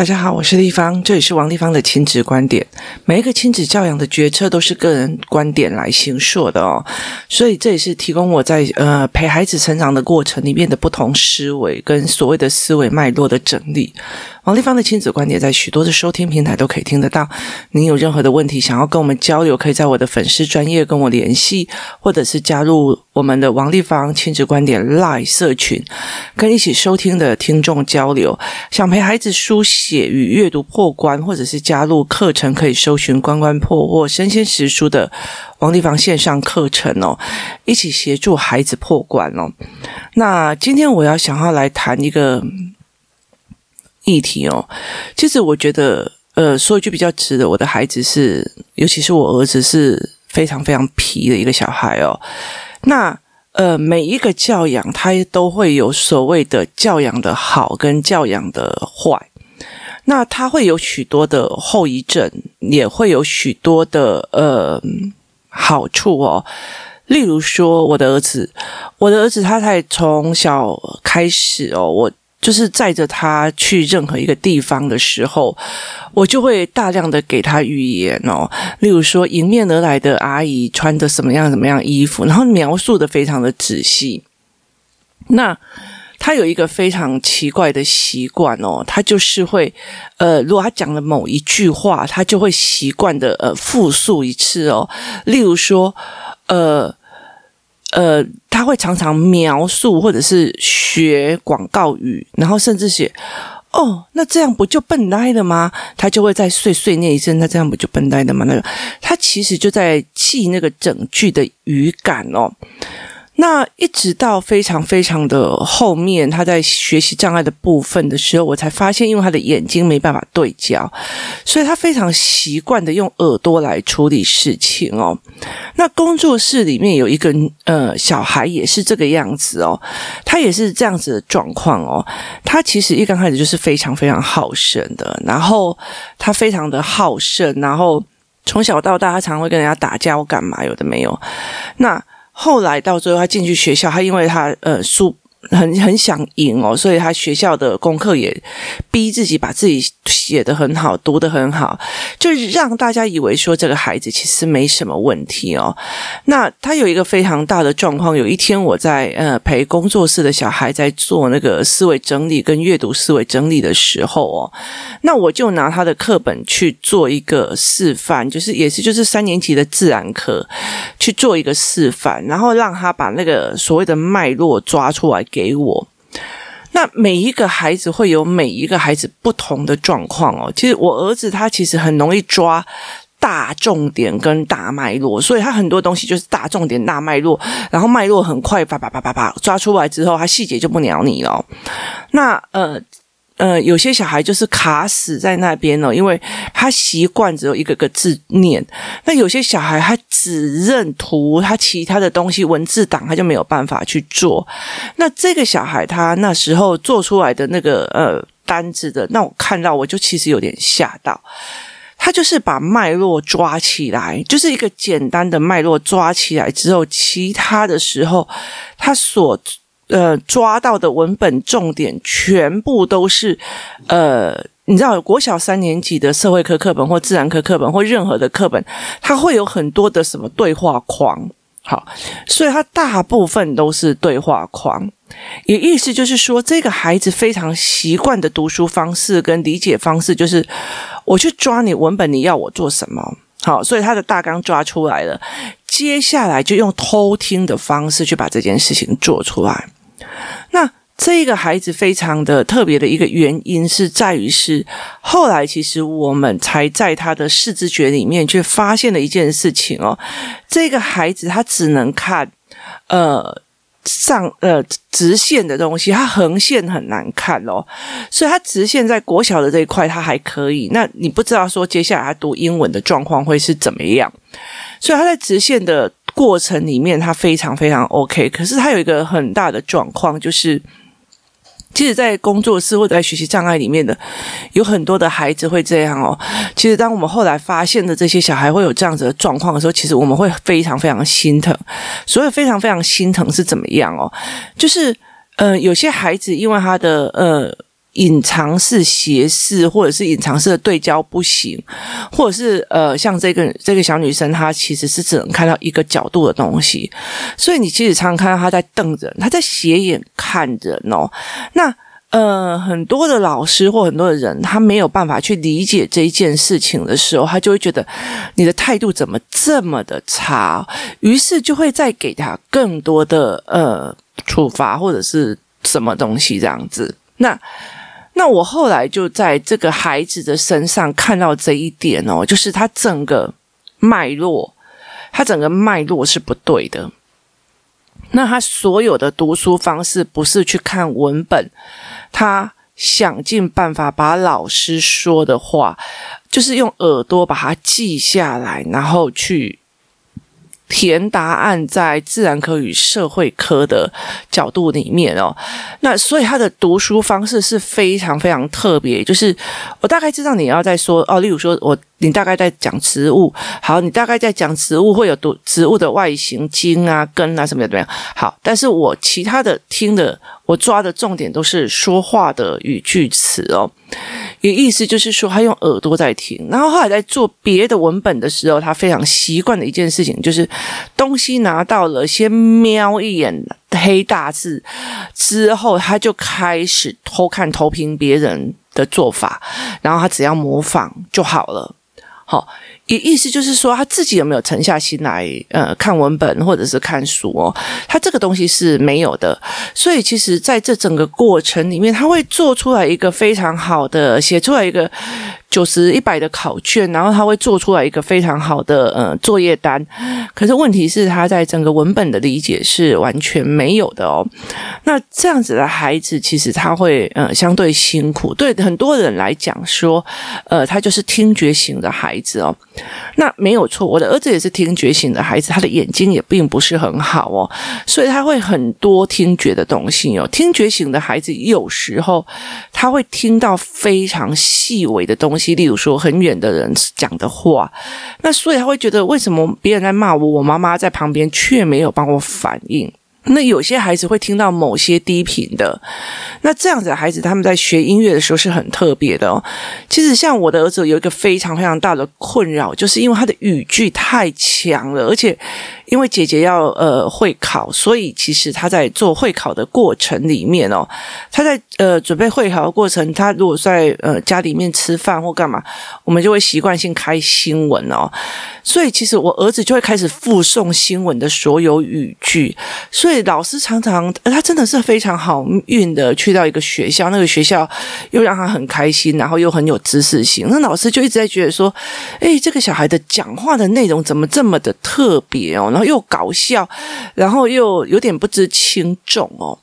大家好，我是丽芳，这里是王丽芳的亲子观点。每一个亲子教养的决策都是个人观点来形塑的哦，所以这也是提供我在呃陪孩子成长的过程里面的不同思维跟所谓的思维脉络的整理。王丽芳的亲子观点在许多的收听平台都可以听得到。您有任何的问题想要跟我们交流，可以在我的粉丝专业跟我联系，或者是加入我们的王丽芳亲子观点 Live 社群，跟一起收听的听众交流。想陪孩子书写解与阅读破关，或者是加入课程，可以搜寻“关关破”或“身先实书”的王立芳线上课程哦，一起协助孩子破关哦。那今天我要想要来谈一个。议题哦，其实我觉得，呃，说一句比较直的，我的孩子是，尤其是我儿子是非常非常皮的一个小孩哦。那呃，每一个教养，他都会有所谓的教养的好跟教养的坏，那他会有许多的后遗症，也会有许多的呃好处哦。例如说，我的儿子，我的儿子，他才从小开始哦，我。就是载着他去任何一个地方的时候，我就会大量的给他语言哦，例如说迎面而来的阿姨穿的什么样什么样衣服，然后描述的非常的仔细。那他有一个非常奇怪的习惯哦，他就是会呃，如果他讲了某一句话，他就会习惯的呃复述一次哦，例如说呃。呃，他会常常描述或者是学广告语，然后甚至写“哦，那这样不就笨呆了吗？”他就会再碎碎念一声，“那这样不就笨呆了吗？”那个他其实就在记那个整句的语感哦。那一直到非常非常的后面，他在学习障碍的部分的时候，我才发现，因为他的眼睛没办法对焦，所以他非常习惯的用耳朵来处理事情哦。那工作室里面有一个呃小孩也是这个样子哦，他也是这样子的状况哦。他其实一刚开始就是非常非常好胜的，然后他非常的好胜，然后从小到大他常会跟人家打架，我干嘛有的没有那。后来到最后，他进去学校，他因为他呃书。很很想赢哦，所以他学校的功课也逼自己把自己写得很好，读得很好，就是让大家以为说这个孩子其实没什么问题哦。那他有一个非常大的状况，有一天我在呃陪工作室的小孩在做那个思维整理跟阅读思维整理的时候哦，那我就拿他的课本去做一个示范，就是也是就是三年级的自然课去做一个示范，然后让他把那个所谓的脉络抓出来。给我，那每一个孩子会有每一个孩子不同的状况哦。其实我儿子他其实很容易抓大重点跟大脉络，所以他很多东西就是大重点大脉络，然后脉络很快啪啪啪啪啪抓出来之后，他细节就不鸟你了。那呃。呃，有些小孩就是卡死在那边了，因为他习惯只有一个个字念。那有些小孩他只认图，他其他的东西文字档他就没有办法去做。那这个小孩他那时候做出来的那个呃单子的，那我看到我就其实有点吓到。他就是把脉络抓起来，就是一个简单的脉络抓起来之后，其他的时候他所。呃，抓到的文本重点全部都是，呃，你知道，国小三年级的社会科课本或自然科课本或任何的课本，它会有很多的什么对话框，好，所以它大部分都是对话框，也意思就是说，这个孩子非常习惯的读书方式跟理解方式，就是我去抓你文本，你要我做什么？好，所以他的大纲抓出来了，接下来就用偷听的方式去把这件事情做出来。那这个孩子非常的特别的一个原因是在于是后来其实我们才在他的视知觉里面去发现了一件事情哦，这个孩子他只能看呃上呃直线的东西，他横线很难看哦，所以他直线在国小的这一块他还可以。那你不知道说接下来他读英文的状况会是怎么样，所以他在直线的。过程里面，他非常非常 OK，可是他有一个很大的状况，就是其实，在工作室或者在学习障碍里面的有很多的孩子会这样哦。其实，当我们后来发现的这些小孩会有这样子的状况的时候，其实我们会非常非常心疼。所以，非常非常心疼是怎么样哦？就是呃，有些孩子因为他的呃隐藏式斜视，或者是隐藏式的对焦不行，或者是呃，像这个这个小女生，她其实是只能看到一个角度的东西，所以你其实常常看到她在瞪人，她在斜眼看人哦。那呃，很多的老师或很多的人，他没有办法去理解这一件事情的时候，他就会觉得你的态度怎么这么的差，于是就会再给他更多的呃处罚或者是什么东西这样子。那那我后来就在这个孩子的身上看到这一点哦，就是他整个脉络，他整个脉络是不对的。那他所有的读书方式不是去看文本，他想尽办法把老师说的话，就是用耳朵把它记下来，然后去。填答案在自然科与社会科的角度里面哦，那所以他的读书方式是非常非常特别，就是我大概知道你要在说哦，例如说我你大概在讲植物，好，你大概在讲植物会有多植物的外形、茎啊、根啊什么的怎么样？好，但是我其他的听的我抓的重点都是说话的语句词哦。也意思就是说，他用耳朵在听，然后后来在做别的文本的时候，他非常习惯的一件事情就是，东西拿到了，先瞄一眼黑大字，之后他就开始偷看偷听别人的做法，然后他只要模仿就好了。好，也意思就是说，他自己有没有沉下心来，呃，看文本或者是看书哦，他这个东西是没有的。所以，其实在这整个过程里面，他会做出来一个非常好的，写出来一个。九十一百的考卷，然后他会做出来一个非常好的呃作业单，可是问题是他在整个文本的理解是完全没有的哦。那这样子的孩子，其实他会呃相对辛苦，对很多人来讲说，呃，他就是听觉型的孩子哦。那没有错，我的儿子也是听觉型的孩子，他的眼睛也并不是很好哦，所以他会很多听觉的东西哦。听觉型的孩子有时候他会听到非常细微的东西。例如说很远的人讲的话，那所以他会觉得为什么别人在骂我，我妈妈在旁边却没有帮我反应？那有些孩子会听到某些低频的，那这样子的孩子他们在学音乐的时候是很特别的哦。其实像我的儿子有一个非常非常大的困扰，就是因为他的语句太强了，而且。因为姐姐要呃会考，所以其实他在做会考的过程里面哦，他在呃准备会考的过程，他如果在呃家里面吃饭或干嘛，我们就会习惯性开新闻哦，所以其实我儿子就会开始复诵新闻的所有语句，所以所以老师常常他真的是非常好运的去到一个学校，那个学校又让他很开心，然后又很有知识性，那老师就一直在觉得说，哎，这个小孩的讲话的内容怎么这么的特别哦？然后又搞笑，然后又有点不知轻重哦，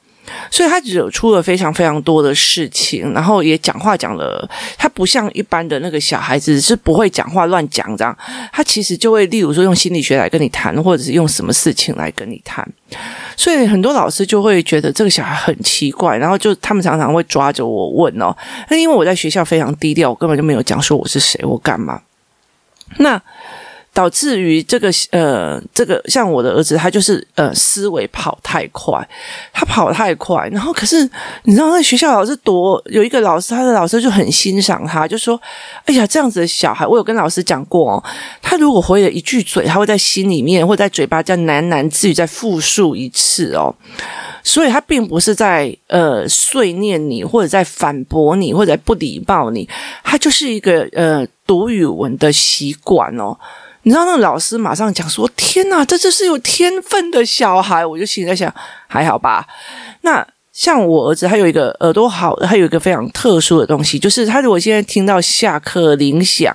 所以他惹出了非常非常多的事情，然后也讲话讲了，他不像一般的那个小孩子是不会讲话乱讲这样，他其实就会例如说用心理学来跟你谈，或者是用什么事情来跟你谈，所以很多老师就会觉得这个小孩很奇怪，然后就他们常常会抓着我问哦，那因为我在学校非常低调，我根本就没有讲说我是谁，我干嘛，那。导致于这个呃，这个像我的儿子，他就是呃思维跑太快，他跑太快，然后可是你知道那学校老师多有一个老师，他的老师就很欣赏他，就说：“哎呀，这样子的小孩，我有跟老师讲过哦，他如果回了一句嘴，他会在心里面或在嘴巴这样喃喃自语再复述一次哦，所以他并不是在呃碎念你，或者在反驳你，或者不礼貌你，他就是一个呃读语文的习惯哦。”你知道那个老师马上讲说：“天哪，这就是有天分的小孩。”我就心里在想，还好吧。那像我儿子，他有一个耳朵好，他有一个非常特殊的东西，就是他如果现在听到下课铃响，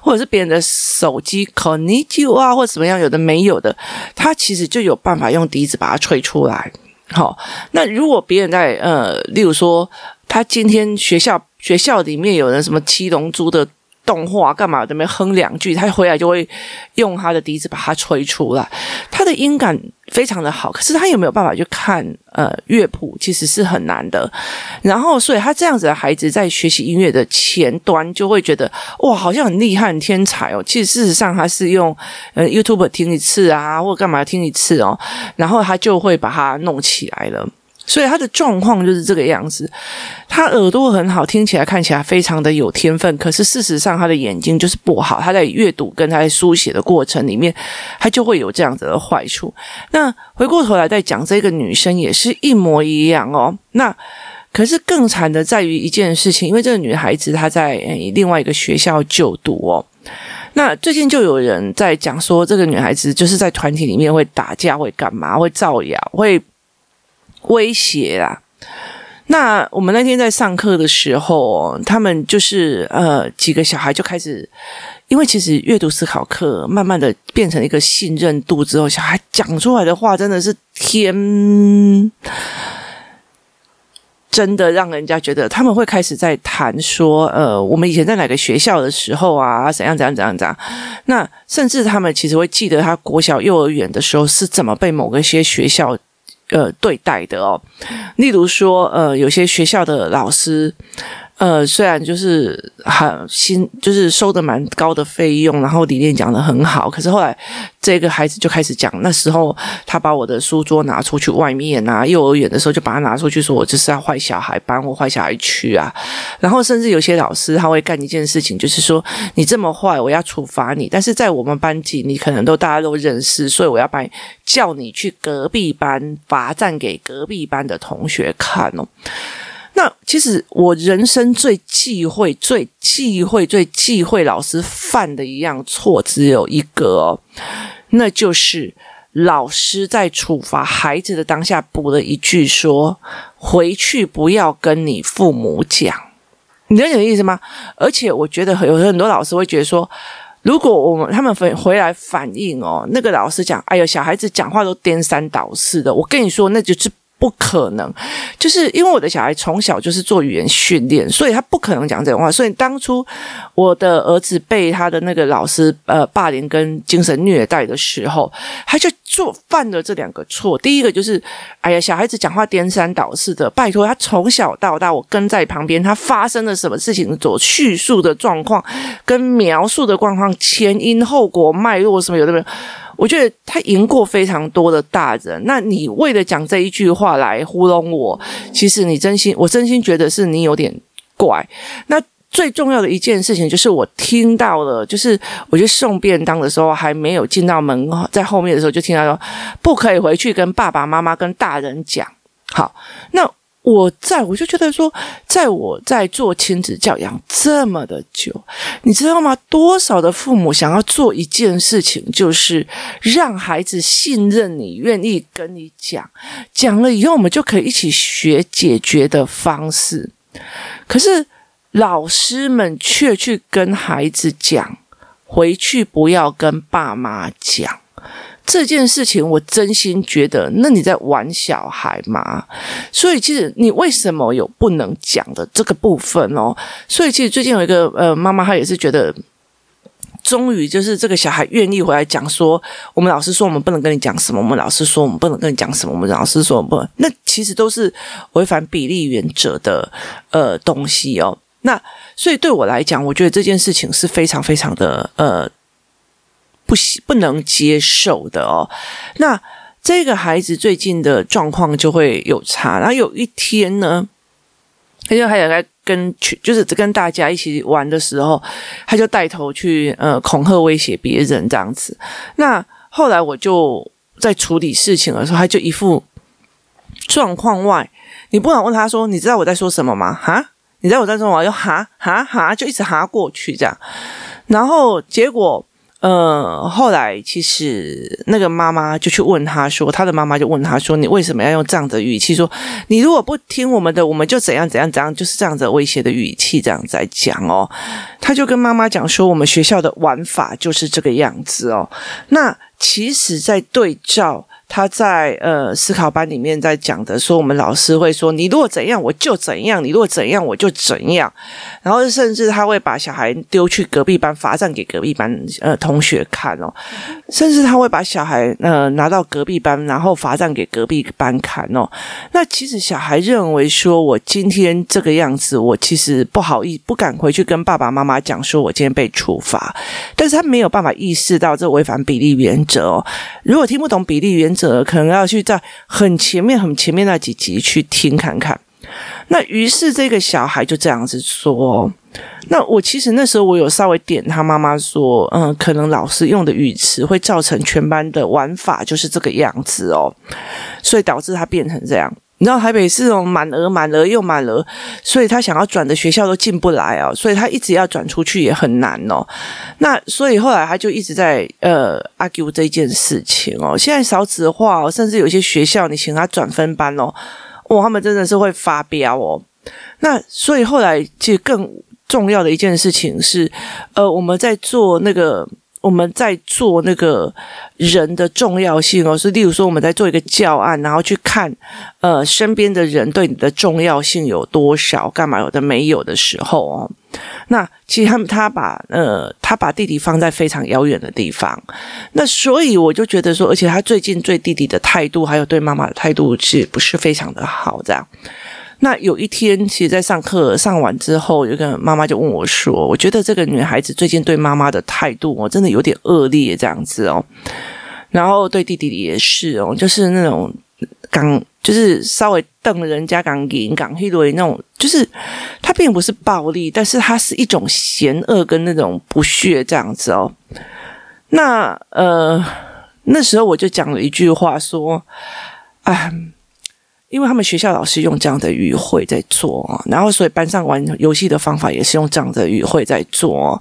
或者是别人的手机 connect 啊，或者怎么样，有的没有的，他其实就有办法用笛子把它吹出来。好，那如果别人在呃，例如说他今天学校学校里面有人什么七龙珠的。动画干嘛？在那边哼两句，他回来就会用他的笛子把它吹出来。他的音感非常的好，可是他有没有办法去看呃乐谱？其实是很难的。然后，所以他这样子的孩子在学习音乐的前端就会觉得哇，好像很厉害、很天才哦。其实事实上，他是用呃 YouTube 听一次啊，或者干嘛听一次哦，然后他就会把它弄起来了。所以他的状况就是这个样子。他耳朵很好，听起来看起来非常的有天分，可是事实上他的眼睛就是不好。他在阅读跟他在书写的过程里面，他就会有这样子的坏处。那回过头来再讲这个女生也是一模一样哦。那可是更惨的在于一件事情，因为这个女孩子她在另外一个学校就读哦。那最近就有人在讲说，这个女孩子就是在团体里面会打架，会干嘛，会造谣，会威胁啦。那我们那天在上课的时候，他们就是呃几个小孩就开始，因为其实阅读思考课慢慢的变成一个信任度之后，小孩讲出来的话真的是天。真的让人家觉得他们会开始在谈说，呃，我们以前在哪个学校的时候啊，怎样怎样怎样怎样。那甚至他们其实会记得他国小、幼儿园的时候是怎么被某个些学校呃对待的哦。例如说，呃，有些学校的老师。呃，虽然就是很新，就是收的蛮高的费用，然后理念讲得很好，可是后来这个孩子就开始讲，那时候他把我的书桌拿出去外面啊，幼儿园的时候就把它拿出去，说我就是要坏小孩，搬我坏小孩去啊，然后甚至有些老师他会干一件事情，就是说你这么坏，我要处罚你，但是在我们班级你可能都大家都认识，所以我要把你叫你去隔壁班罚站给隔壁班的同学看哦。那其实我人生最忌讳、最忌讳、最忌讳老师犯的一样错，只有一个哦，那就是老师在处罚孩子的当下补了一句说：“回去不要跟你父母讲。”你理解意思吗？而且我觉得有很多老师会觉得说，如果我们他们回回来反映哦，那个老师讲：“哎呦，小孩子讲话都颠三倒四的。”我跟你说，那就是。不可能，就是因为我的小孩从小就是做语言训练，所以他不可能讲这种话。所以当初我的儿子被他的那个老师呃霸凌跟精神虐待的时候，他就做犯了这两个错。第一个就是，哎呀，小孩子讲话颠三倒四的，拜托他从小到大我跟在旁边，他发生了什么事情，所叙述的状况跟描述的状况，前因后果脉络什么有的没有。我觉得他赢过非常多的大人，那你为了讲这一句话来糊弄我，其实你真心，我真心觉得是你有点怪。那最重要的一件事情就是我听到了，就是我去送便当的时候还没有进到门，在后面的时候就听到说不可以回去跟爸爸妈妈跟大人讲。好，那。我在我就觉得说，在我在做亲子教养这么的久，你知道吗？多少的父母想要做一件事情，就是让孩子信任你，愿意跟你讲，讲了以后我们就可以一起学解决的方式。可是老师们却去跟孩子讲，回去不要跟爸妈讲。这件事情，我真心觉得，那你在玩小孩吗？所以，其实你为什么有不能讲的这个部分哦？所以，其实最近有一个呃妈妈，她也是觉得，终于就是这个小孩愿意回来讲说，我们老师说我们不能跟你讲什么，我们老师说我们不能跟你讲什么，我们老师说我们不，那其实都是违反比例原则的呃东西哦。那所以对我来讲，我觉得这件事情是非常非常的呃。不不能接受的哦。那这个孩子最近的状况就会有差。然后有一天呢，他就还有在跟去，就是跟大家一起玩的时候，他就带头去呃恐吓威胁别人这样子。那后来我就在处理事情的时候，他就一副状况外，你不能问他说：“你知道我在说什么吗？”哈，你知道我在说什么？就哈哈哈，就一直哈过去这样。然后结果。呃，后来其实那个妈妈就去问他说，他的妈妈就问他说：“你为什么要用这样的语气说？你如果不听我们的，我们就怎样怎样怎样，就是这样子威胁的语气这样在讲哦。”他就跟妈妈讲说：“我们学校的玩法就是这个样子哦。”那其实，在对照。他在呃思考班里面在讲的说，我们老师会说，你如果怎样我就怎样，你如果怎样我就怎样，然后甚至他会把小孩丢去隔壁班罚站给隔壁班呃同学看哦，甚至他会把小孩呃拿到隔壁班，然后罚站给隔壁班看哦。那其实小孩认为说，我今天这个样子，我其实不好意不敢回去跟爸爸妈妈讲说我今天被处罚，但是他没有办法意识到这违反比例原则哦。如果听不懂比例原则。可能要去在很前面、很前面那几集去听看看。那于是这个小孩就这样子说。那我其实那时候我有稍微点他妈妈说，嗯，可能老师用的语词会造成全班的玩法就是这个样子哦，所以导致他变成这样。你知道台北是那种满额、满额又满额，所以他想要转的学校都进不来哦，所以他一直要转出去也很难哦。那所以后来他就一直在呃 argue 这件事情哦。现在少子化哦，甚至有些学校你请他转分班哦，哇，他们真的是会发飙哦。那所以后来其实更重要的一件事情是，呃，我们在做那个。我们在做那个人的重要性哦，是例如说我们在做一个教案，然后去看呃身边的人对你的重要性有多少，干嘛有的没有的时候哦，那其实他们他把呃他把弟弟放在非常遥远的地方，那所以我就觉得说，而且他最近对弟弟的态度，还有对妈妈的态度，是不是非常的好这样？那有一天，其实，在上课上完之后，有个妈妈就问我说：“我觉得这个女孩子最近对妈妈的态度，哦，真的有点恶劣，这样子哦。然后对弟弟也是哦，就是那种刚，就是稍微瞪人家刚眼刚黑的那种，就是他并不是暴力，但是他是一种嫌恶跟那种不屑这样子哦。那呃，那时候我就讲了一句话说：‘啊。’因为他们学校老师用这样的语汇在做，然后所以班上玩游戏的方法也是用这样的语汇在做。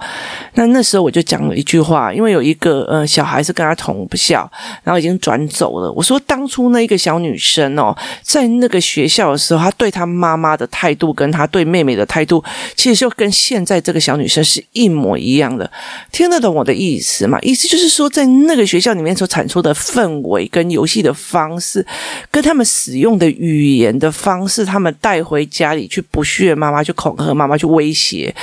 那那时候我就讲了一句话，因为有一个呃小孩是跟他同校，然后已经转走了。我说当初那一个小女生哦，在那个学校的时候，她对她妈妈的态度跟她对妹妹的态度，其实就跟现在这个小女生是一模一样的。听得懂我的意思吗？意思就是说，在那个学校里面所产出的氛围跟游戏的方式，跟他们使用的。语言的方式，他们带回家里去不屑妈妈，去恐吓妈妈，去威胁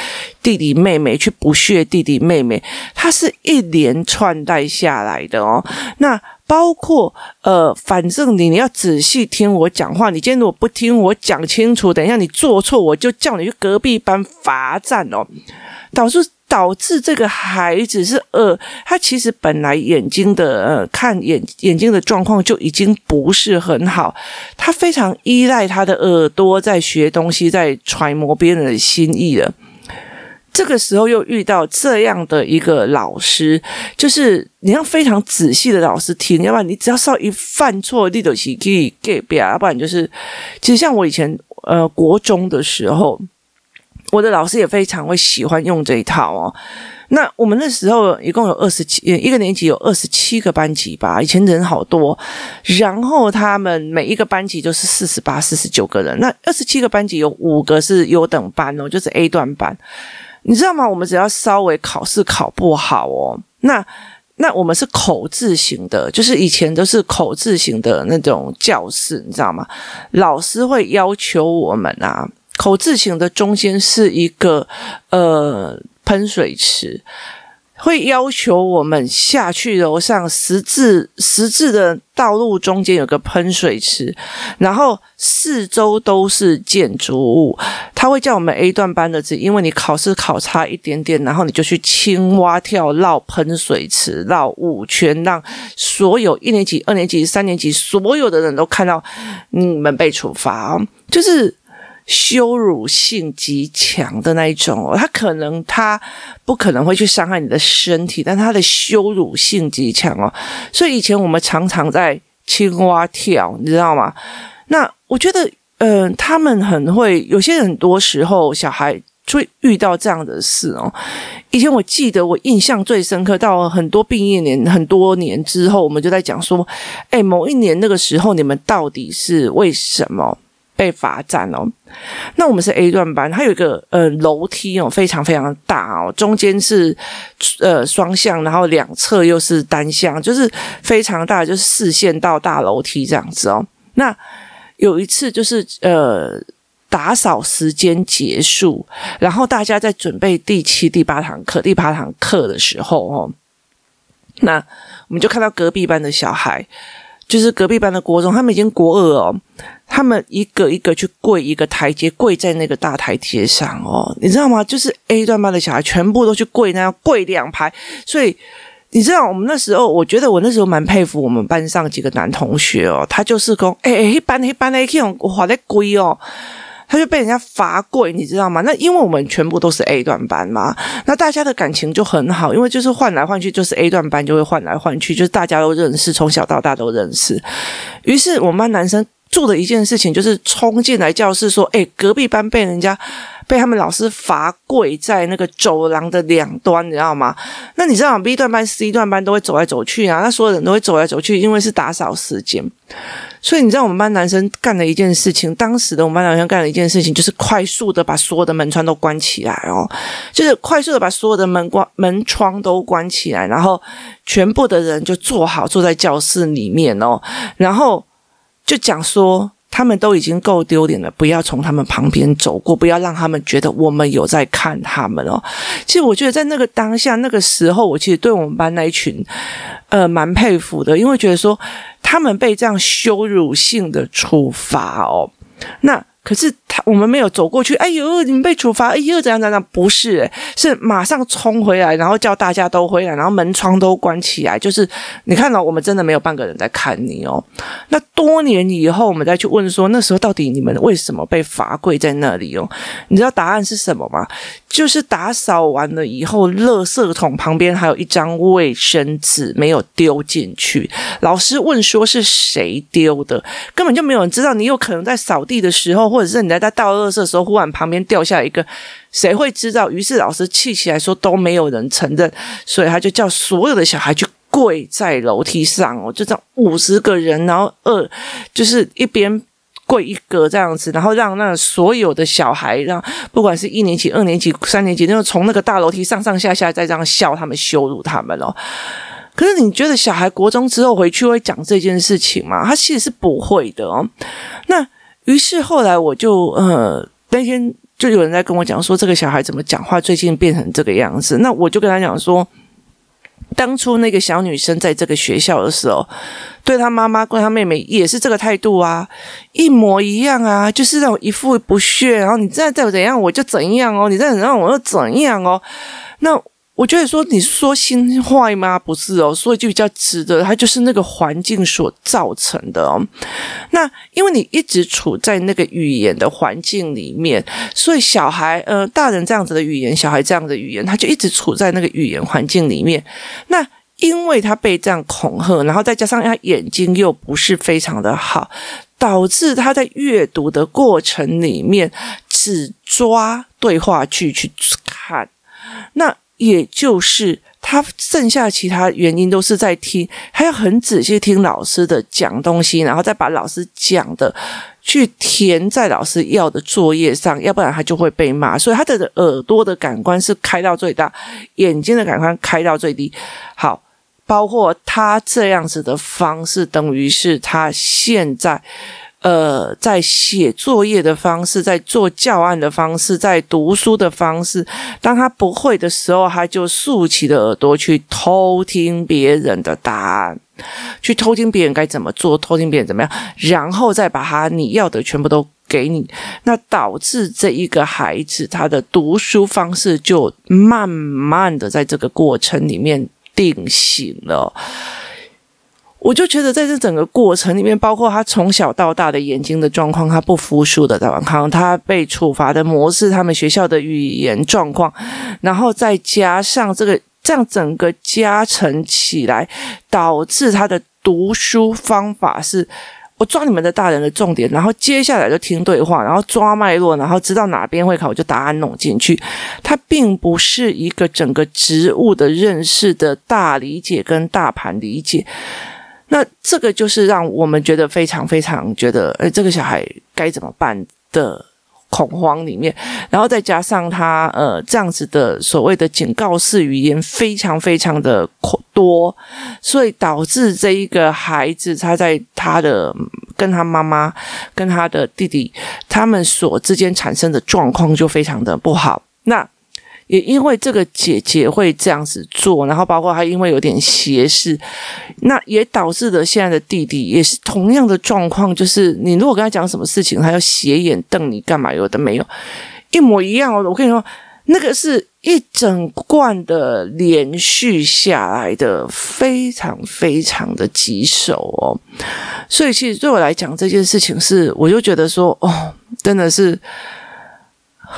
弟弟妹妹，去不屑弟弟妹妹，他是一连串带下来的哦。那包括呃，反正你你要仔细听我讲话，你今天如果不听我讲清楚，等一下你做错，我就叫你去隔壁班罚站哦，导致。导致这个孩子是呃，他其实本来眼睛的呃看眼眼睛的状况就已经不是很好，他非常依赖他的耳朵在学东西，在揣摩别人的心意了。这个时候又遇到这样的一个老师，就是你要非常仔细的老师听，要不然你只要稍一犯错，你都是可以给别，要不然就是其实像我以前呃国中的时候。我的老师也非常会喜欢用这一套哦。那我们那时候一共有二十七，一个年级有二十七个班级吧，以前人好多。然后他们每一个班级都是四十八、四十九个人。那二十七个班级有五个是优等班哦，就是 A 段班。你知道吗？我们只要稍微考试考不好哦，那那我们是口字型的，就是以前都是口字型的那种教室，你知道吗？老师会要求我们啊。口字形的中间是一个呃喷水池，会要求我们下去楼上十字十字的道路中间有个喷水池，然后四周都是建筑物。他会叫我们 A 段班的字，因为你考试考差一点点，然后你就去青蛙跳绕喷水池绕五圈，让所有一年级、二年级、三年级所有的人都看到你们被处罚，就是。羞辱性极强的那一种哦，他可能他不可能会去伤害你的身体，但他的羞辱性极强哦。所以以前我们常常在青蛙跳，你知道吗？那我觉得，嗯、他们很会，有些很多时候小孩会遇到这样的事哦。以前我记得我印象最深刻，到很多毕业年很多年之后，我们就在讲说，哎，某一年那个时候，你们到底是为什么？被罚站哦，那我们是 A 段班，它有一个呃楼梯哦，非常非常大哦，中间是呃双向，然后两侧又是单向，就是非常大，就是视线到大楼梯这样子哦。那有一次就是呃打扫时间结束，然后大家在准备第七、第八堂课、第八堂课的时候哦，那我们就看到隔壁班的小孩。就是隔壁班的国中，他们已经国二哦，他们一个一个去跪一个台阶，跪在那个大台阶上哦，你知道吗？就是 A 段班的小孩全部都去跪那样跪两排，所以你知道，我们那时候，我觉得我那时候蛮佩服我们班上几个男同学哦，他就是说，哎、欸，一般一般的，这种花的贵哦。他就被人家罚跪，你知道吗？那因为我们全部都是 A 段班嘛，那大家的感情就很好，因为就是换来换去，就是 A 段班就会换来换去，就是大家都认识，从小到大都认识。于是我们班男生做的一件事情就是冲进来教室说：“哎，隔壁班被人家。”被他们老师罚跪在那个走廊的两端，你知道吗？那你知道 B 段班、C 段班都会走来走去啊，那所有人都会走来走去，因为是打扫时间。所以你知道我们班男生干了一件事情，当时的我们班男生干了一件事情，就是快速的把所有的门窗都关起来哦，就是快速的把所有的门关门窗都关起来，然后全部的人就坐好，坐在教室里面哦，然后就讲说。他们都已经够丢脸了，不要从他们旁边走过，不要让他们觉得我们有在看他们哦。其实我觉得在那个当下、那个时候，我其实对我们班那一群，呃，蛮佩服的，因为觉得说他们被这样羞辱性的处罚哦，那。可是他，我们没有走过去。哎呦，你们被处罚！哎呦，怎样怎样？不是，是马上冲回来，然后叫大家都回来，然后门窗都关起来。就是你看到、我们真的没有半个人在看你哦。那多年以后，我们再去问说，那时候到底你们为什么被罚跪在那里哦？你知道答案是什么吗？就是打扫完了以后，垃圾桶旁边还有一张卫生纸没有丢进去。老师问说是谁丢的，根本就没有人知道。你有可能在扫地的时候。或者是你在他倒垃圾的时候，忽然旁边掉下一个，谁会知道？于是老师气起来说都没有人承认，所以他就叫所有的小孩去跪在楼梯上哦，就这样五十个人，然后二就是一边跪一个这样子，然后让那所有的小孩，让不管是一年级、二年级、三年级，那就从那个大楼梯上上下下再这样笑他们、羞辱他们哦。可是你觉得小孩国中之后回去会讲这件事情吗？他其实是不会的哦。那。于是后来我就呃那天就有人在跟我讲说，这个小孩怎么讲话最近变成这个样子？那我就跟他讲说，当初那个小女生在这个学校的时候，对她妈妈跟她妹妹也是这个态度啊，一模一样啊，就是那种一副不屑，然后你再再怎样我就怎样哦，你再怎样我就怎样哦，那。我觉得说你说心坏吗？不是哦，所以就比较直的，它就是那个环境所造成的哦。那因为你一直处在那个语言的环境里面，所以小孩呃，大人这样子的语言，小孩这样的语言，他就一直处在那个语言环境里面。那因为他被这样恐吓，然后再加上他眼睛又不是非常的好，导致他在阅读的过程里面只抓对话句去看，那。也就是他剩下其他原因都是在听，他要很仔细听老师的讲东西，然后再把老师讲的去填在老师要的作业上，要不然他就会被骂。所以他的耳朵的感官是开到最大，眼睛的感官开到最低。好，包括他这样子的方式，等于是他现在。呃，在写作业的方式，在做教案的方式，在读书的方式，当他不会的时候，他就竖起的耳朵去偷听别人的答案，去偷听别人该怎么做，偷听别人怎么样，然后再把他你要的全部都给你，那导致这一个孩子他的读书方式就慢慢的在这个过程里面定型了。我就觉得，在这整个过程里面，包括他从小到大的眼睛的状况，他不服输的状况，他被处罚的模式，他们学校的语言状况，然后再加上这个这样整个加成起来，导致他的读书方法是：我抓你们的大人的重点，然后接下来就听对话，然后抓脉络，然后知道哪边会考，我就答案弄进去。它并不是一个整个植物的认识的大理解跟大盘理解。那这个就是让我们觉得非常非常觉得，诶，这个小孩该怎么办的恐慌里面，然后再加上他呃这样子的所谓的警告式语言非常非常的多，所以导致这一个孩子他在他的跟他妈妈跟他的弟弟他们所之间产生的状况就非常的不好。那。也因为这个姐姐会这样子做，然后包括她因为有点斜视，那也导致了现在的弟弟也是同样的状况，就是你如果跟他讲什么事情，他要斜眼瞪你干嘛？有的没有，一模一样哦。我跟你说，那个是一整罐的连续下来的非常非常的棘手哦，所以其实对我来讲这件事情是，我就觉得说哦，真的是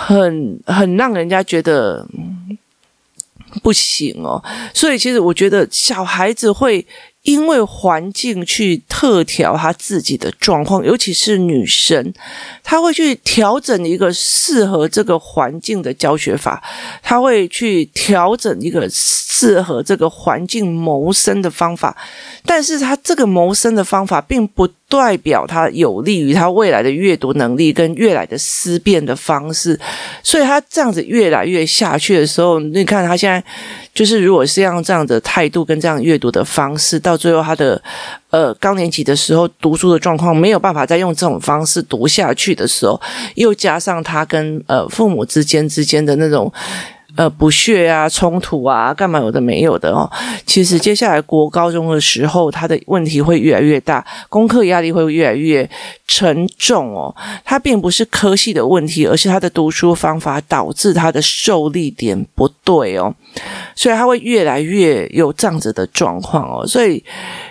很很让人家觉得不行哦，所以其实我觉得小孩子会。因为环境去特调他自己的状况，尤其是女生，她会去调整一个适合这个环境的教学法，她会去调整一个适合这个环境谋生的方法，但是她这个谋生的方法并不代表他有利于他未来的阅读能力跟未来的思辨的方式，所以他这样子越来越下去的时候，你看他现在就是如果是用这样的态度跟这样阅读的方式，到最后他的呃高年级的时候读书的状况没有办法再用这种方式读下去的时候，又加上他跟呃父母之间之间的那种。呃，不屑啊，冲突啊，干嘛有的没有的哦。其实接下来国高中的时候，他的问题会越来越大，功课压力会越来越沉重哦。他并不是科系的问题，而是他的读书方法导致他的受力点不对哦，所以他会越来越有这样子的状况哦。所以，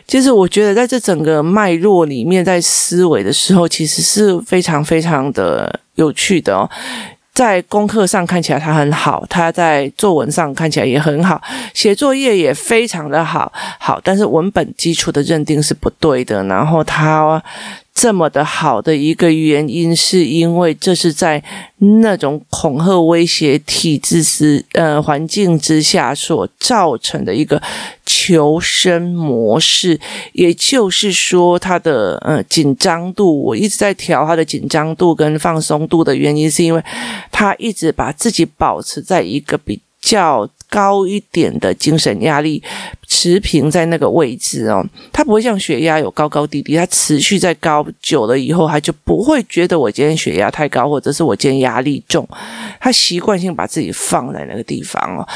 其实我觉得在这整个脉络里面，在思维的时候，其实是非常非常的有趣的哦。在功课上看起来他很好，他在作文上看起来也很好，写作业也非常的好，好，但是文本基础的认定是不对的，然后他。这么的好的一个原因，是因为这是在那种恐吓、威胁体制之呃环境之下所造成的一个求生模式。也就是说，他的呃紧张度，我一直在调他的紧张度跟放松度的原因，是因为他一直把自己保持在一个比较。高一点的精神压力持平在那个位置哦，他不会像血压有高高低低，他持续在高久了以后，他就不会觉得我今天血压太高，或者是我今天压力重，他习惯性把自己放在那个地方哦，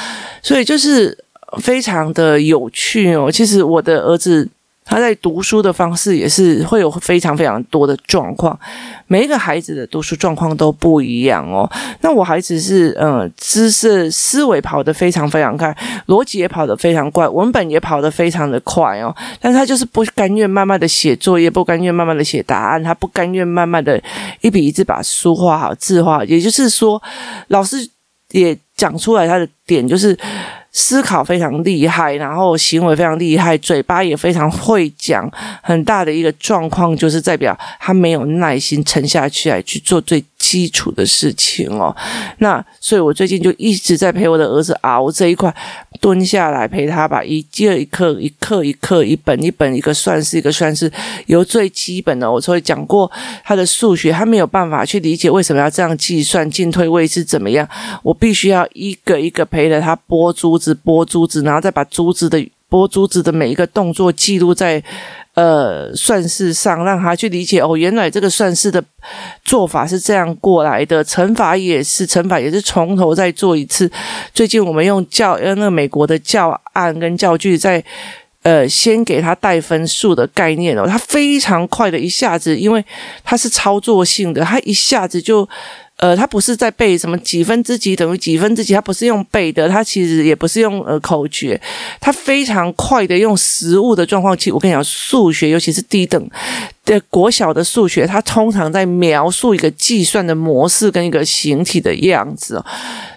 所以就是非常的有趣哦。其实我的儿子。他在读书的方式也是会有非常非常多的状况，每一个孩子的读书状况都不一样哦。那我孩子是呃知识思维跑得非常非常快，逻辑也跑得非常快，文本也跑得非常的快哦。但他就是不甘愿慢慢的写作业，不甘愿慢慢的写答案，他不甘愿慢慢的一笔一字把书画好，字画。也就是说，老师也讲出来他的点就是。思考非常厉害，然后行为非常厉害，嘴巴也非常会讲。很大的一个状况就是代表他没有耐心沉下去来去做最基础的事情哦。那所以，我最近就一直在陪我的儿子熬这一块，蹲下来陪他把一节一课一课一课一本一本一个算式一个算式，由最基本的，我所以讲过他的数学，他没有办法去理解为什么要这样计算进退位是怎么样，我必须要一个一个陪着他拨珠子。拨珠子，然后再把珠子的拨珠子的每一个动作记录在呃算式上，让他去理解哦，原来这个算式的做法是这样过来的，乘法也是，乘法也是从头再做一次。最近我们用教呃那个美国的教案跟教具在呃先给他带分数的概念哦，他非常快的一下子，因为他是操作性的，他一下子就。呃，他不是在背什么几分之几等于几分之几，他不是用背的，他其实也不是用呃口诀，他非常快的用实物的状况去。我跟你讲，数学尤其是低等的国小的数学，他通常在描述一个计算的模式跟一个形体的样子。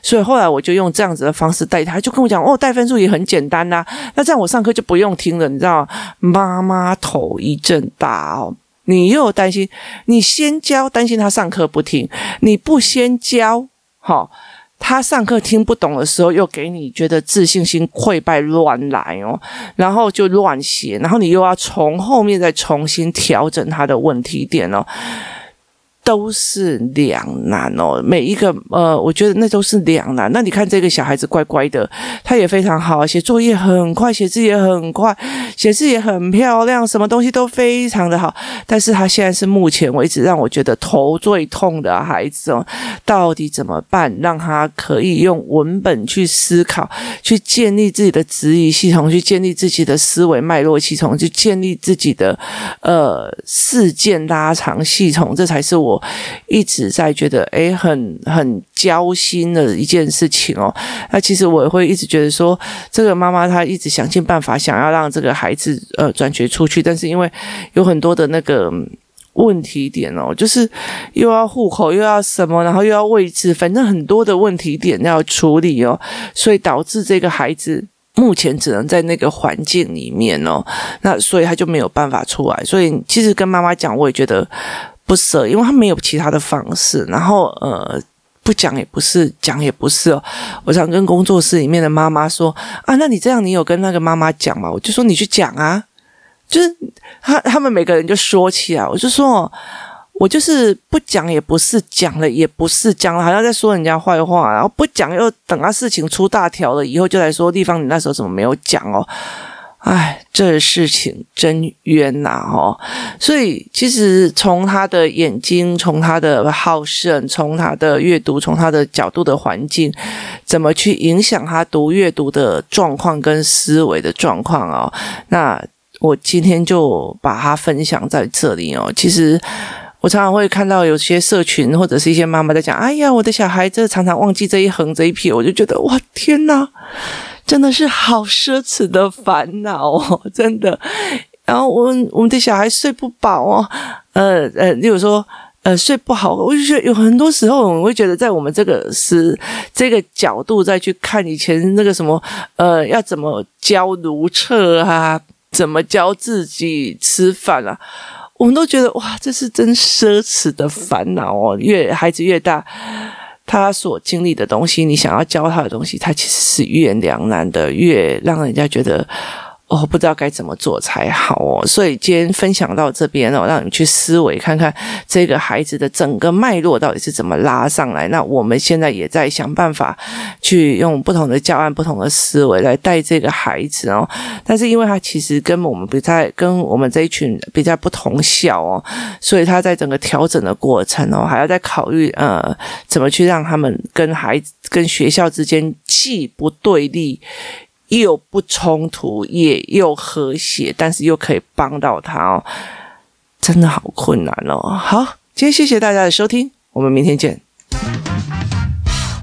所以后来我就用这样子的方式带他，就跟我讲哦，带分数也很简单呐、那这样我上课就不用听了，你知道？妈妈头一阵大哦。你又担心，你先教，担心他上课不听；你不先教，好，他上课听不懂的时候，又给你觉得自信心溃败乱来哦，然后就乱写，然后你又要从后面再重新调整他的问题点哦。都是两难哦，每一个呃，我觉得那都是两难。那你看这个小孩子乖乖的，他也非常好，写作业很快，写字也很快，写字也很漂亮，什么东西都非常的好。但是他现在是目前为止让我觉得头最痛的孩子哦，到底怎么办？让他可以用文本去思考，去建立自己的质疑系统，去建立自己的思维脉络系统，去建立自己的呃事件拉长系统，这才是我。一直在觉得诶很很焦心的一件事情哦。那其实我也会一直觉得说，这个妈妈她一直想尽办法想要让这个孩子呃转学出去，但是因为有很多的那个。问题点哦，就是又要户口，又要什么，然后又要位置，反正很多的问题点要处理哦，所以导致这个孩子目前只能在那个环境里面哦，那所以他就没有办法出来。所以其实跟妈妈讲，我也觉得不舍，因为他没有其他的方式。然后呃，不讲也不是，讲也不是哦。我想跟工作室里面的妈妈说啊，那你这样，你有跟那个妈妈讲吗？我就说你去讲啊。就是他，他们每个人就说起来，我就说，我就是不讲也不是，讲了也不是，讲了好像在说人家坏话，然后不讲又等他事情出大条了以后就来说地方，你那时候怎么没有讲哦？哎，这事情真冤呐！哦，所以其实从他的眼睛，从他的好胜，从他的阅读，从他的角度的环境，怎么去影响他读阅读的状况跟思维的状况哦？那。我今天就把它分享在这里哦。其实我常常会看到有些社群或者是一些妈妈在讲：“哎呀，我的小孩子常常忘记这一横这一撇。”我就觉得哇，天哪，真的是好奢侈的烦恼哦，真的。然后我们我们的小孩睡不饱哦，呃呃，例如说呃睡不好，我就觉得有很多时候我们会觉得在我们这个是这个角度再去看以前那个什么呃要怎么教如厕啊。怎么教自己吃饭啊？我们都觉得哇，这是真奢侈的烦恼哦。越孩子越大，他所经历的东西，你想要教他的东西，他其实是越两难的，越让人家觉得。哦，不知道该怎么做才好哦，所以今天分享到这边哦，让你去思维看看这个孩子的整个脉络到底是怎么拉上来。那我们现在也在想办法去用不同的教案、不同的思维来带这个孩子哦。但是因为他其实跟我们比较，跟我们这一群比较不同校哦，所以他在整个调整的过程哦，还要再考虑呃，怎么去让他们跟孩子、跟学校之间既不对立。又不冲突，也又和谐，但是又可以帮到他哦，真的好困难哦。好，今天谢谢大家的收听，我们明天见。